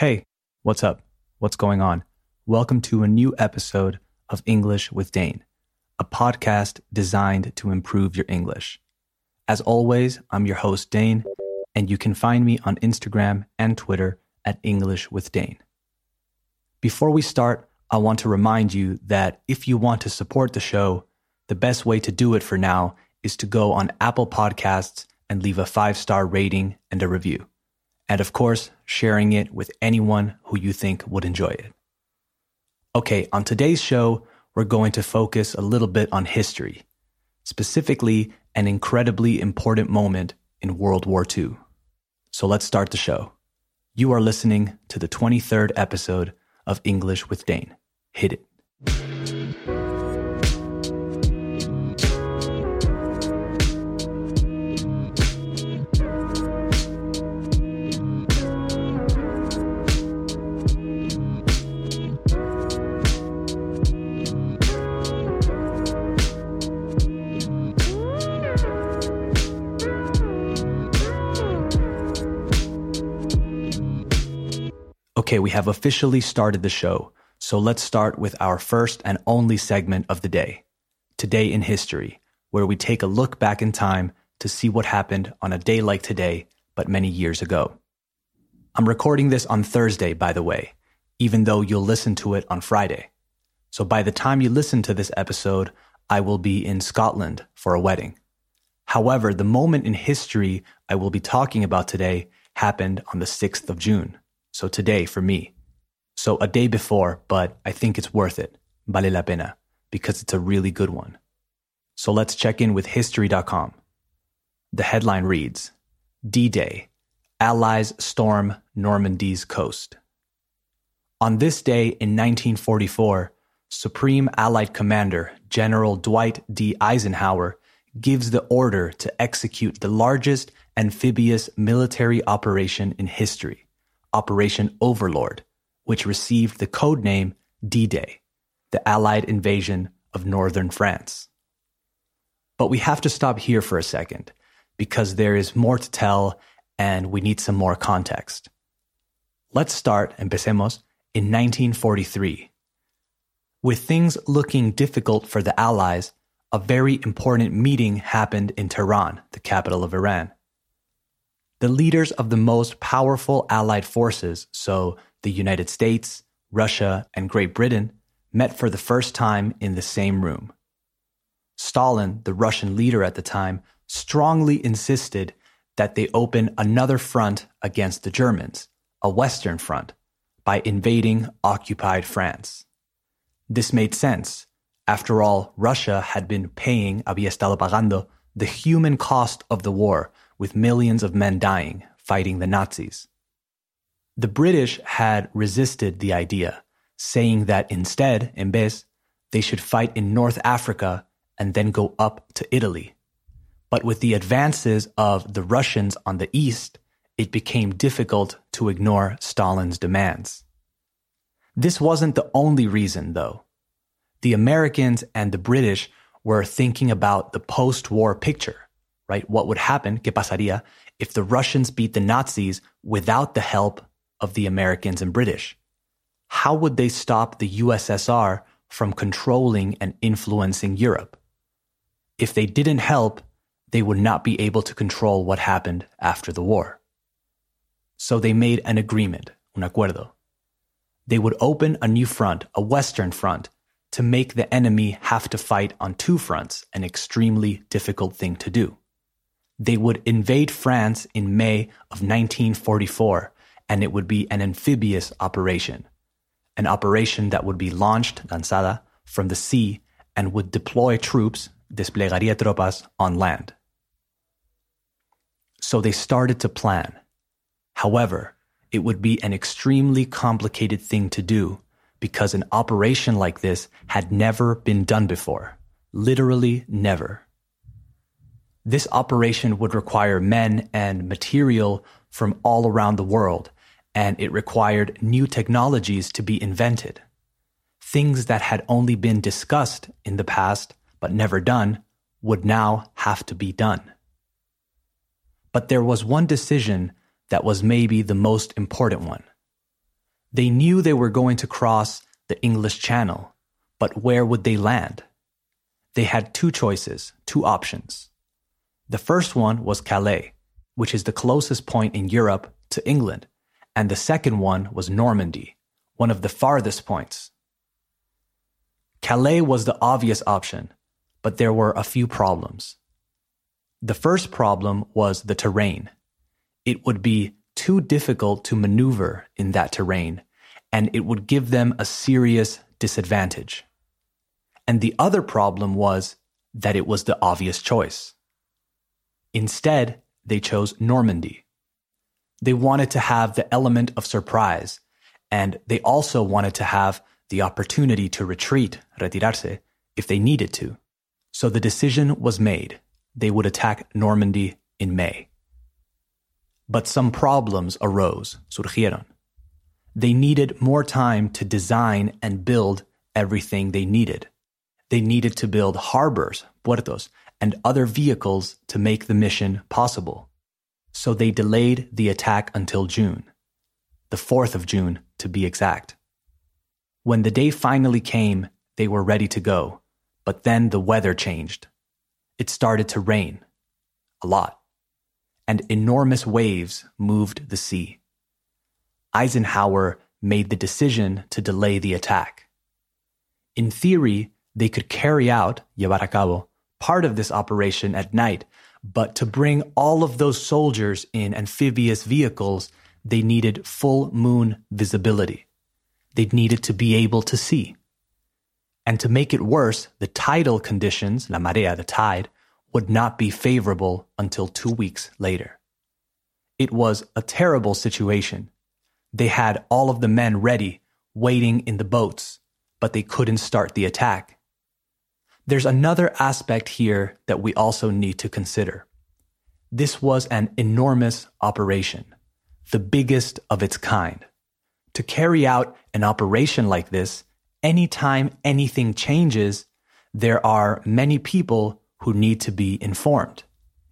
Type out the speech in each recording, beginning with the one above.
Hey, what's up? What's going on? Welcome to a new episode of English with Dane, a podcast designed to improve your English. As always, I'm your host, Dane, and you can find me on Instagram and Twitter at English with Dane. Before we start, I want to remind you that if you want to support the show, the best way to do it for now is to go on Apple Podcasts and leave a five star rating and a review. And of course, sharing it with anyone who you think would enjoy it. Okay, on today's show, we're going to focus a little bit on history, specifically an incredibly important moment in World War II. So let's start the show. You are listening to the 23rd episode of English with Dane. Hit it. Okay, we have officially started the show, so let's start with our first and only segment of the day Today in History, where we take a look back in time to see what happened on a day like today, but many years ago. I'm recording this on Thursday, by the way, even though you'll listen to it on Friday. So by the time you listen to this episode, I will be in Scotland for a wedding. However, the moment in history I will be talking about today happened on the 6th of June. So today for me. So a day before, but I think it's worth it. Vale la pena because it's a really good one. So let's check in with history.com. The headline reads D Day Allies storm Normandy's coast. On this day in 1944, Supreme Allied Commander General Dwight D. Eisenhower gives the order to execute the largest amphibious military operation in history Operation Overlord, which received the code name D-Day, the Allied invasion of northern France. But we have to stop here for a second because there is more to tell and we need some more context. Let's start, empecemos, in 1943. With things looking difficult for the Allies, a very important meeting happened in Tehran, the capital of Iran the leaders of the most powerful Allied forces, so the United States, Russia, and Great Britain, met for the first time in the same room. Stalin, the Russian leader at the time, strongly insisted that they open another front against the Germans, a Western front, by invading occupied France. This made sense. After all, Russia had been paying, había estado pagando, the human cost of the war with millions of men dying fighting the Nazis. The British had resisted the idea, saying that instead, in vez, they should fight in North Africa and then go up to Italy. But with the advances of the Russians on the east, it became difficult to ignore Stalin's demands. This wasn't the only reason, though. The Americans and the British were thinking about the post war picture right? What would happen, que pasaría, if the Russians beat the Nazis without the help of the Americans and British? How would they stop the USSR from controlling and influencing Europe? If they didn't help, they would not be able to control what happened after the war. So they made an agreement, un acuerdo. They would open a new front, a Western front, to make the enemy have to fight on two fronts, an extremely difficult thing to do they would invade France in May of 1944, and it would be an amphibious operation, an operation that would be launched, lanzada, from the sea and would deploy troops, desplegaría tropas, on land. So they started to plan. However, it would be an extremely complicated thing to do because an operation like this had never been done before. Literally never. This operation would require men and material from all around the world, and it required new technologies to be invented. Things that had only been discussed in the past but never done would now have to be done. But there was one decision that was maybe the most important one. They knew they were going to cross the English Channel, but where would they land? They had two choices, two options. The first one was Calais, which is the closest point in Europe to England, and the second one was Normandy, one of the farthest points. Calais was the obvious option, but there were a few problems. The first problem was the terrain. It would be too difficult to maneuver in that terrain, and it would give them a serious disadvantage. And the other problem was that it was the obvious choice. Instead, they chose Normandy. They wanted to have the element of surprise, and they also wanted to have the opportunity to retreat, retirarse, if they needed to. So the decision was made. They would attack Normandy in May. But some problems arose, surgieron. They needed more time to design and build everything they needed. They needed to build harbors, puertos, and other vehicles to make the mission possible. So they delayed the attack until June, the 4th of June to be exact. When the day finally came, they were ready to go, but then the weather changed. It started to rain. A lot. And enormous waves moved the sea. Eisenhower made the decision to delay the attack. In theory, they could carry out, llevar a cabo, part of this operation at night, but to bring all of those soldiers in amphibious vehicles, they needed full moon visibility. They needed to be able to see. And to make it worse, the tidal conditions, la marea, the tide, would not be favorable until two weeks later. It was a terrible situation. They had all of the men ready, waiting in the boats, but they couldn't start the attack there's another aspect here that we also need to consider. This was an enormous operation, the biggest of its kind. To carry out an operation like this, anytime anything changes, there are many people who need to be informed.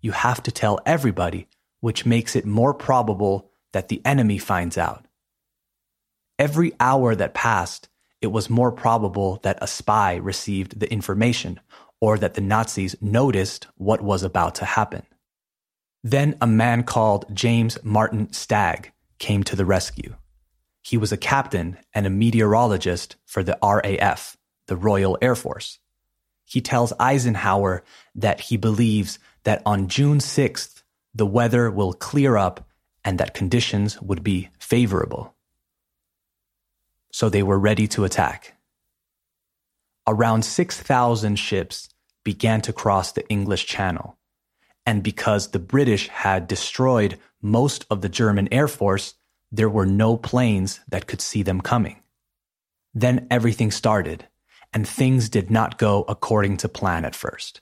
You have to tell everybody, which makes it more probable that the enemy finds out. Every hour that passed, it was more probable that a spy received the information or that the Nazis noticed what was about to happen. Then a man called James Martin Stagg came to the rescue. He was a captain and a meteorologist for the RAF, the Royal Air Force. He tells Eisenhower that he believes that on June 6th, the weather will clear up and that conditions would be favorable so they were ready to attack. Around 6,000 ships began to cross the English Channel, and because the British had destroyed most of the German Air Force, there were no planes that could see them coming. Then everything started, and things did not go according to plan at first.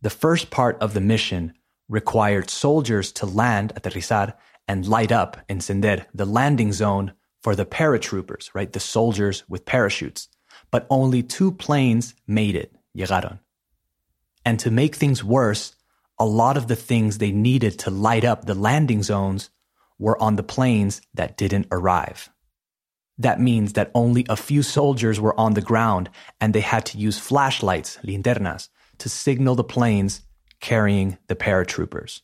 The first part of the mission required soldiers to land, aterrizar, and light up, encender, the landing zone for the paratroopers, right? The soldiers with parachutes. But only two planes made it, llegaron. And to make things worse, a lot of the things they needed to light up the landing zones were on the planes that didn't arrive. That means that only a few soldiers were on the ground and they had to use flashlights, linternas, to signal the planes carrying the paratroopers.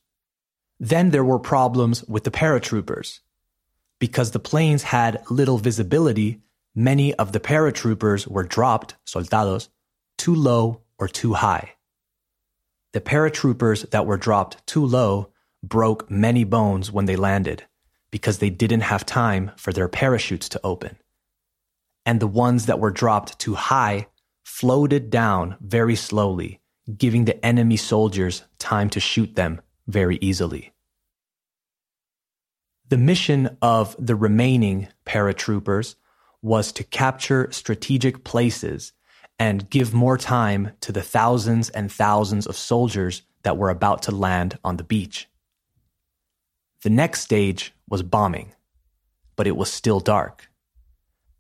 Then there were problems with the paratroopers. Because the planes had little visibility, many of the paratroopers were dropped, soldados, too low or too high. The paratroopers that were dropped too low broke many bones when they landed because they didn't have time for their parachutes to open. And the ones that were dropped too high floated down very slowly, giving the enemy soldiers time to shoot them very easily. The mission of the remaining paratroopers was to capture strategic places and give more time to the thousands and thousands of soldiers that were about to land on the beach. The next stage was bombing, but it was still dark.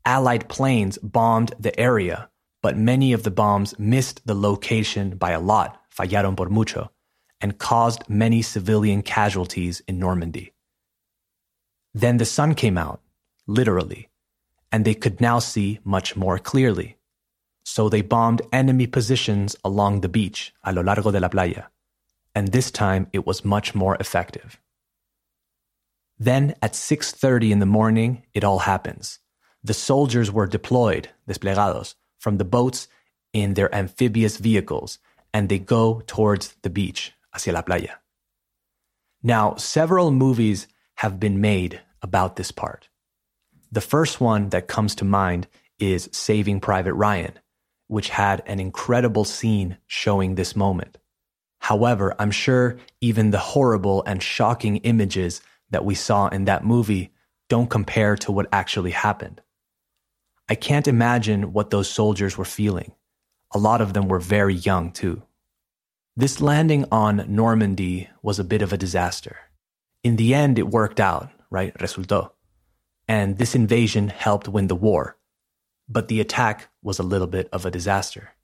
Allied planes bombed the area, but many of the bombs missed the location by a lot, fallaron por mucho, and caused many civilian casualties in Normandy. Then the sun came out, literally, and they could now see much more clearly. So they bombed enemy positions along the beach, a lo largo de la playa, and this time it was much more effective. Then at 6:30 in the morning, it all happens. The soldiers were deployed, desplegados, from the boats in their amphibious vehicles, and they go towards the beach, hacia la playa. Now, several movies have been made about this part. The first one that comes to mind is Saving Private Ryan, which had an incredible scene showing this moment. However, I'm sure even the horrible and shocking images that we saw in that movie don't compare to what actually happened. I can't imagine what those soldiers were feeling. A lot of them were very young, too. This landing on Normandy was a bit of a disaster. In the end, it worked out, right? Resultó. And this invasion helped win the war. But the attack was a little bit of a disaster.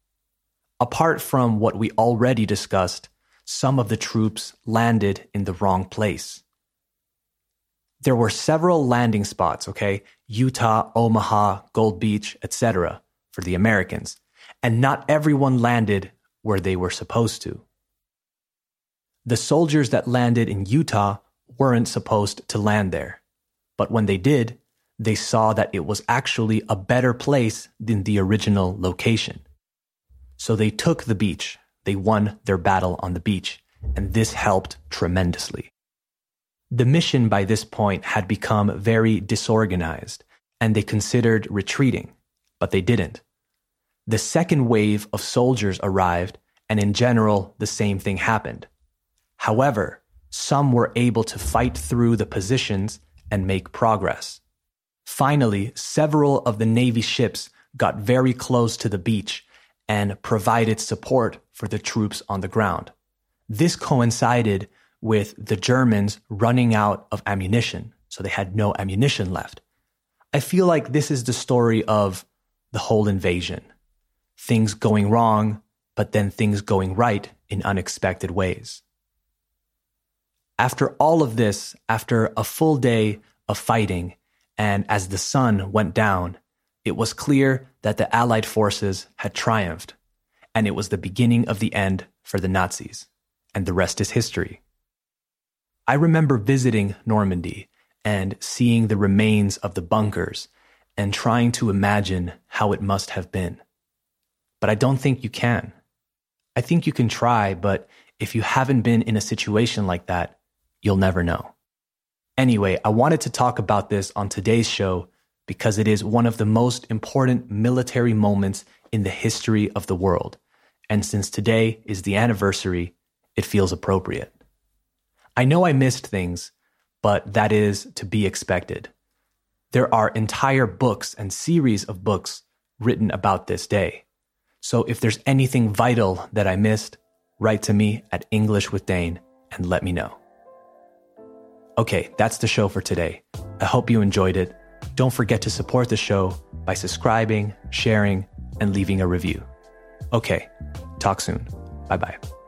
Apart from what we already discussed, some of the troops landed in the wrong place there were several landing spots, okay? Utah, Omaha, Gold Beach, etc. for the Americans. And not everyone landed where they were supposed to. The soldiers that landed in Utah weren't supposed to land there. But when they did, they saw that it was actually a better place than the original location. So they took the beach. They won their battle on the beach. And this helped tremendously. The mission by this point had become very disorganized, and they considered retreating, but they didn't. The second wave of soldiers arrived, and in general, the same thing happened. However, some were able to fight through the positions and make progress. Finally, several of the Navy ships got very close to the beach and provided support for the troops on the ground. This coincided with the Germans running out of ammunition. So they had no ammunition left. I feel like this is the story of the whole invasion. Things going wrong, but then things going right in unexpected ways. After all of this, after a full day of fighting, and as the sun went down, it was clear that the Allied forces had triumphed, and it was the beginning of the end for the Nazis. And the rest is history. I remember visiting Normandy and seeing the remains of the bunkers and trying to imagine how it must have been. But I don't think you can. I think you can try, but if you haven't been in a situation like that, you'll never know. Anyway, I wanted to talk about this on today's show because it is one of the most important military moments in the history of the world. And since today is the anniversary, it feels appropriate. I know I missed things, but that is to be expected. There are entire books and series of books written about this day. So if there's anything vital that I missed, write to me at English with Dane and let me know. Okay, that's the show for today. I hope you enjoyed it. Don't forget to support the show by subscribing, sharing, and leaving a review. Okay, talk soon. Bye bye.